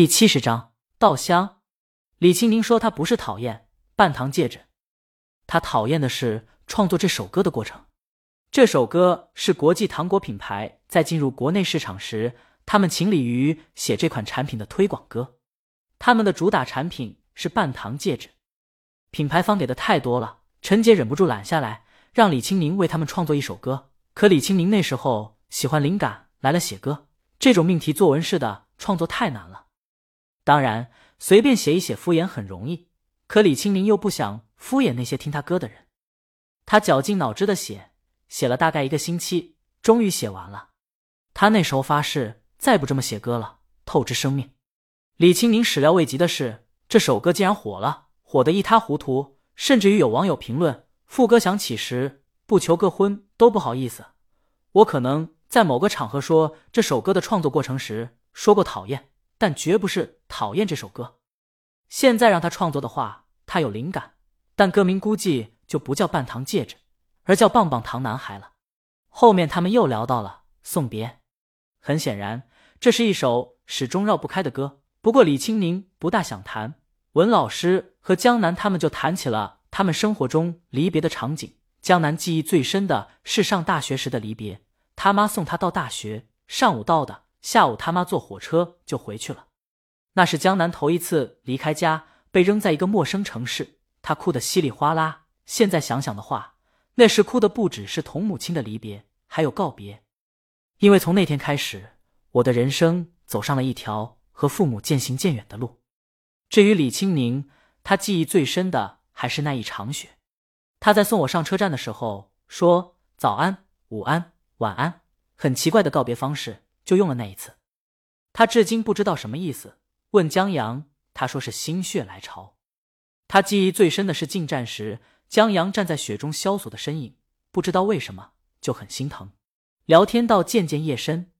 第七十章稻香。李青宁说他不是讨厌半糖戒指，他讨厌的是创作这首歌的过程。这首歌是国际糖果品牌在进入国内市场时，他们请李鱼写这款产品的推广歌。他们的主打产品是半糖戒指，品牌方给的太多了，陈杰忍不住揽下来，让李青宁为他们创作一首歌。可李青宁那时候喜欢灵感来了写歌，这种命题作文式的创作太难了。当然，随便写一写敷衍很容易，可李青宁又不想敷衍那些听他歌的人。他绞尽脑汁的写，写了大概一个星期，终于写完了。他那时候发誓再不这么写歌了，透支生命。李青宁始料未及的是，这首歌竟然火了，火得一塌糊涂，甚至于有网友评论：副歌响起时不求个婚都不好意思。我可能在某个场合说这首歌的创作过程时说过讨厌。但绝不是讨厌这首歌。现在让他创作的话，他有灵感，但歌名估计就不叫《半糖戒指》，而叫《棒棒糖男孩》了。后面他们又聊到了送别，很显然，这是一首始终绕不开的歌。不过李青宁不大想谈，文老师和江南他们就谈起了他们生活中离别的场景。江南记忆最深的是上大学时的离别，他妈送他到大学，上午到的。下午他妈坐火车就回去了，那是江南头一次离开家，被扔在一个陌生城市，他哭得稀里哗啦。现在想想的话，那时哭的不只是同母亲的离别，还有告别。因为从那天开始，我的人生走上了一条和父母渐行渐远的路。至于李青宁，他记忆最深的还是那一场雪。他在送我上车站的时候说：“早安、午安、晚安。”很奇怪的告别方式。就用了那一次，他至今不知道什么意思。问江阳，他说是心血来潮。他记忆最深的是进站时，江阳站在雪中萧索的身影，不知道为什么就很心疼。聊天到渐渐夜深，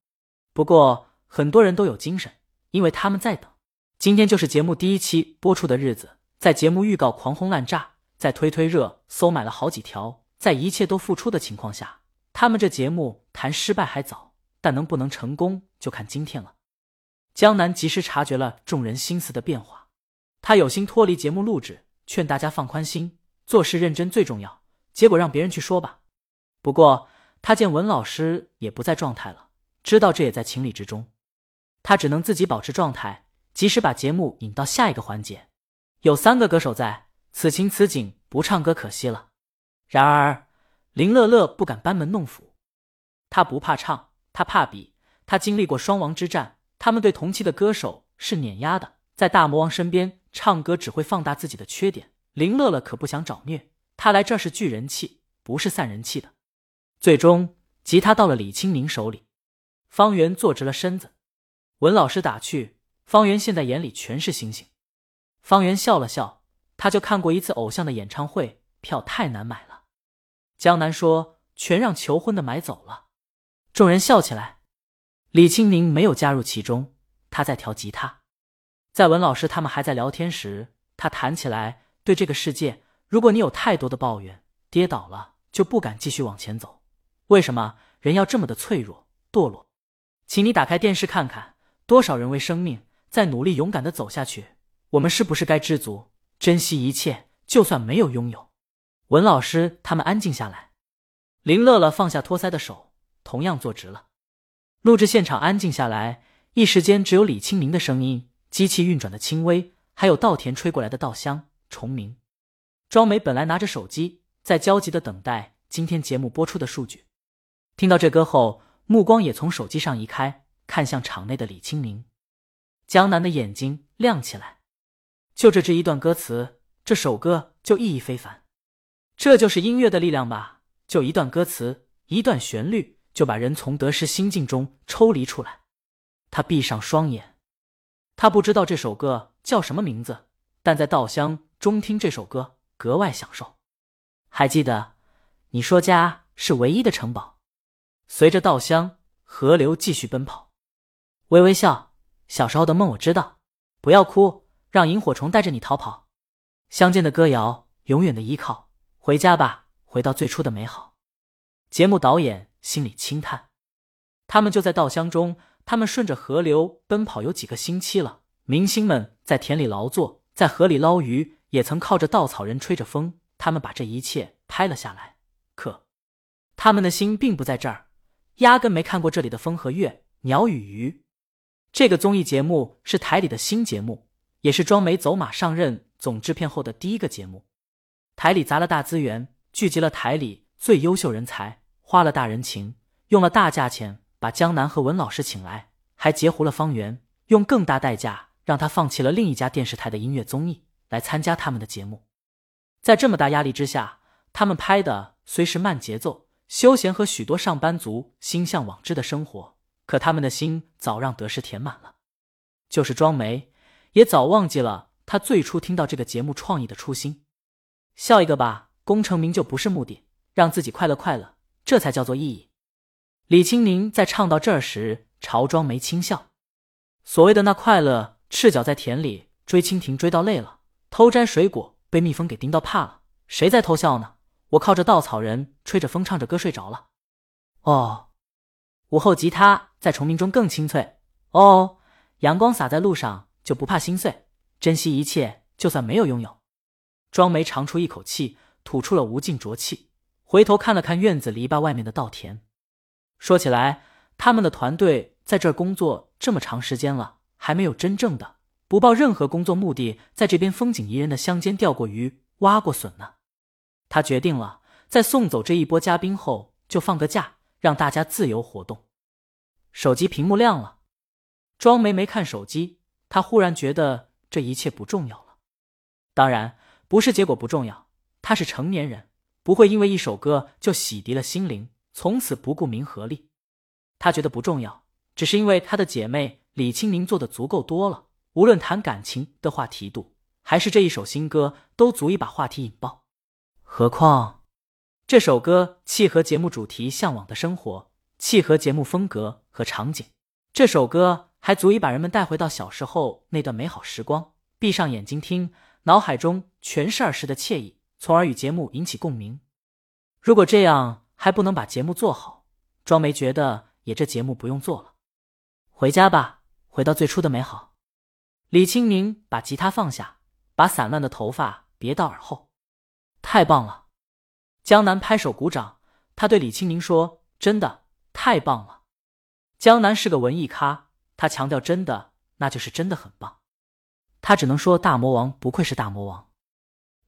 不过很多人都有精神，因为他们在等。今天就是节目第一期播出的日子，在节目预告狂轰滥炸，在推推热搜买了好几条，在一切都付出的情况下，他们这节目谈失败还早。但能不能成功，就看今天了。江南及时察觉了众人心思的变化，他有心脱离节目录制，劝大家放宽心，做事认真最重要。结果让别人去说吧。不过他见文老师也不在状态了，知道这也在情理之中，他只能自己保持状态，及时把节目引到下一个环节。有三个歌手在，此情此景不唱歌可惜了。然而林乐乐不敢班门弄斧，他不怕唱。他怕比，他经历过双王之战，他们对同期的歌手是碾压的，在大魔王身边唱歌只会放大自己的缺点。林乐乐可不想找虐，他来这是聚人气，不是散人气的。最终，吉他到了李青宁手里，方圆坐直了身子。文老师打趣：“方圆现在眼里全是星星。”方圆笑了笑，他就看过一次偶像的演唱会，票太难买了。江南说：“全让求婚的买走了。”众人笑起来，李青宁没有加入其中，他在调吉他。在文老师他们还在聊天时，他弹起来：“对这个世界，如果你有太多的抱怨，跌倒了就不敢继续往前走。为什么人要这么的脆弱堕落？请你打开电视看看，多少人为生命在努力勇敢的走下去。我们是不是该知足，珍惜一切，就算没有拥有？”文老师他们安静下来，林乐乐放下托腮的手。同样坐直了，录制现场安静下来，一时间只有李清明的声音，机器运转的轻微，还有稻田吹过来的稻香。虫鸣，庄梅本来拿着手机在焦急的等待今天节目播出的数据，听到这歌后，目光也从手机上移开，看向场内的李清明。江南的眼睛亮起来，就这这一段歌词，这首歌就意义非凡。这就是音乐的力量吧？就一段歌词，一段旋律。就把人从得失心境中抽离出来。他闭上双眼，他不知道这首歌叫什么名字，但在稻香中听这首歌格外享受。还记得，你说家是唯一的城堡。随着稻香，河流继续奔跑。微微笑，小时候的梦我知道。不要哭，让萤火虫带着你逃跑。乡间的歌谣，永远的依靠。回家吧，回到最初的美好。节目导演。心里轻叹，他们就在稻香中，他们顺着河流奔跑有几个星期了，明星们在田里劳作，在河里捞鱼，也曾靠着稻草人吹着风。他们把这一切拍了下来，可他们的心并不在这儿，压根没看过这里的风和月、鸟与鱼。这个综艺节目是台里的新节目，也是庄梅走马上任总制片后的第一个节目。台里砸了大资源，聚集了台里最优秀人才，花了大人情，用了大价钱把江南和文老师请来，还截胡了方圆，用更大代价让他放弃了另一家电视台的音乐综艺来参加他们的节目。在这么大压力之下，他们拍的虽是慢节奏、休闲和许多上班族心向往之的生活，可他们的心早让得失填满了。就是庄梅，也早忘记了他最初听到这个节目创意的初心。笑一个吧，功成名就不是目的，让自己快乐快乐，这才叫做意义。李青宁在唱到这儿时，朝庄梅轻笑。所谓的那快乐，赤脚在田里追蜻蜓追到累了，偷摘水果被蜜蜂给叮到怕了，谁在偷笑呢？我靠着稻草人吹着风唱着歌睡着了。哦，午后吉他在虫鸣中更清脆。哦，阳光洒在路上就不怕心碎，珍惜一切，就算没有拥有。庄梅长出一口气，吐出了无尽浊气，回头看了看院子篱笆外面的稻田。说起来，他们的团队在这儿工作这么长时间了，还没有真正的不抱任何工作目的，在这边风景宜人的乡间钓过鱼、挖过笋呢。他决定了，在送走这一波嘉宾后，就放个假，让大家自由活动。手机屏幕亮了，庄梅没看手机，她忽然觉得这一切不重要了。当然。不是结果不重要，他是成年人，不会因为一首歌就洗涤了心灵，从此不顾名和利。他觉得不重要，只是因为他的姐妹李青宁做的足够多了，无论谈感情的话题度，还是这一首新歌，都足以把话题引爆。何况这首歌契合节目主题，向往的生活，契合节目风格和场景。这首歌还足以把人们带回到小时候那段美好时光。闭上眼睛听。脑海中全是儿时的惬意，从而与节目引起共鸣。如果这样还不能把节目做好，庄梅觉得也这节目不用做了，回家吧，回到最初的美好。李青宁把吉他放下，把散乱的头发别到耳后。太棒了！江南拍手鼓掌，他对李青宁说：“真的太棒了。”江南是个文艺咖，他强调真的，那就是真的很棒。他只能说：“大魔王不愧是大魔王。”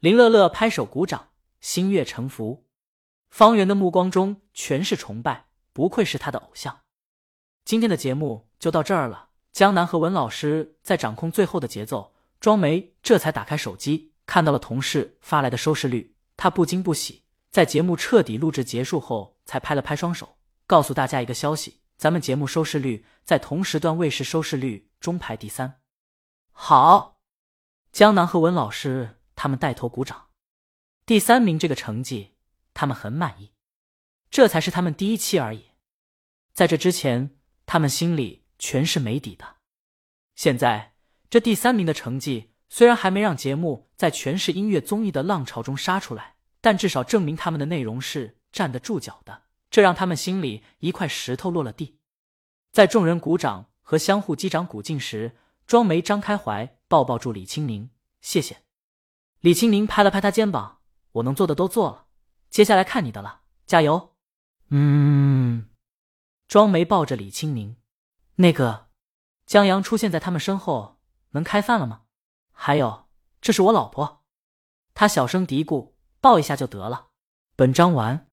林乐乐拍手鼓掌，心悦诚服。方圆的目光中全是崇拜，不愧是他的偶像。今天的节目就到这儿了。江南和文老师在掌控最后的节奏。庄梅这才打开手机，看到了同事发来的收视率，他不惊不喜。在节目彻底录制结束后，才拍了拍双手，告诉大家一个消息：咱们节目收视率在同时段卫视收视率中排第三。好，江南和文老师他们带头鼓掌。第三名这个成绩，他们很满意。这才是他们第一期而已，在这之前，他们心里全是没底的。现在这第三名的成绩，虽然还没让节目在全市音乐综艺的浪潮中杀出来，但至少证明他们的内容是站得住脚的。这让他们心里一块石头落了地。在众人鼓掌和相互击掌鼓劲时。庄梅张开怀抱抱住李青宁，谢谢。李青宁拍了拍他肩膀，我能做的都做了，接下来看你的了，加油。嗯。庄梅抱着李青宁，那个江阳出现在他们身后，能开饭了吗？还有，这是我老婆。他小声嘀咕，抱一下就得了。本章完。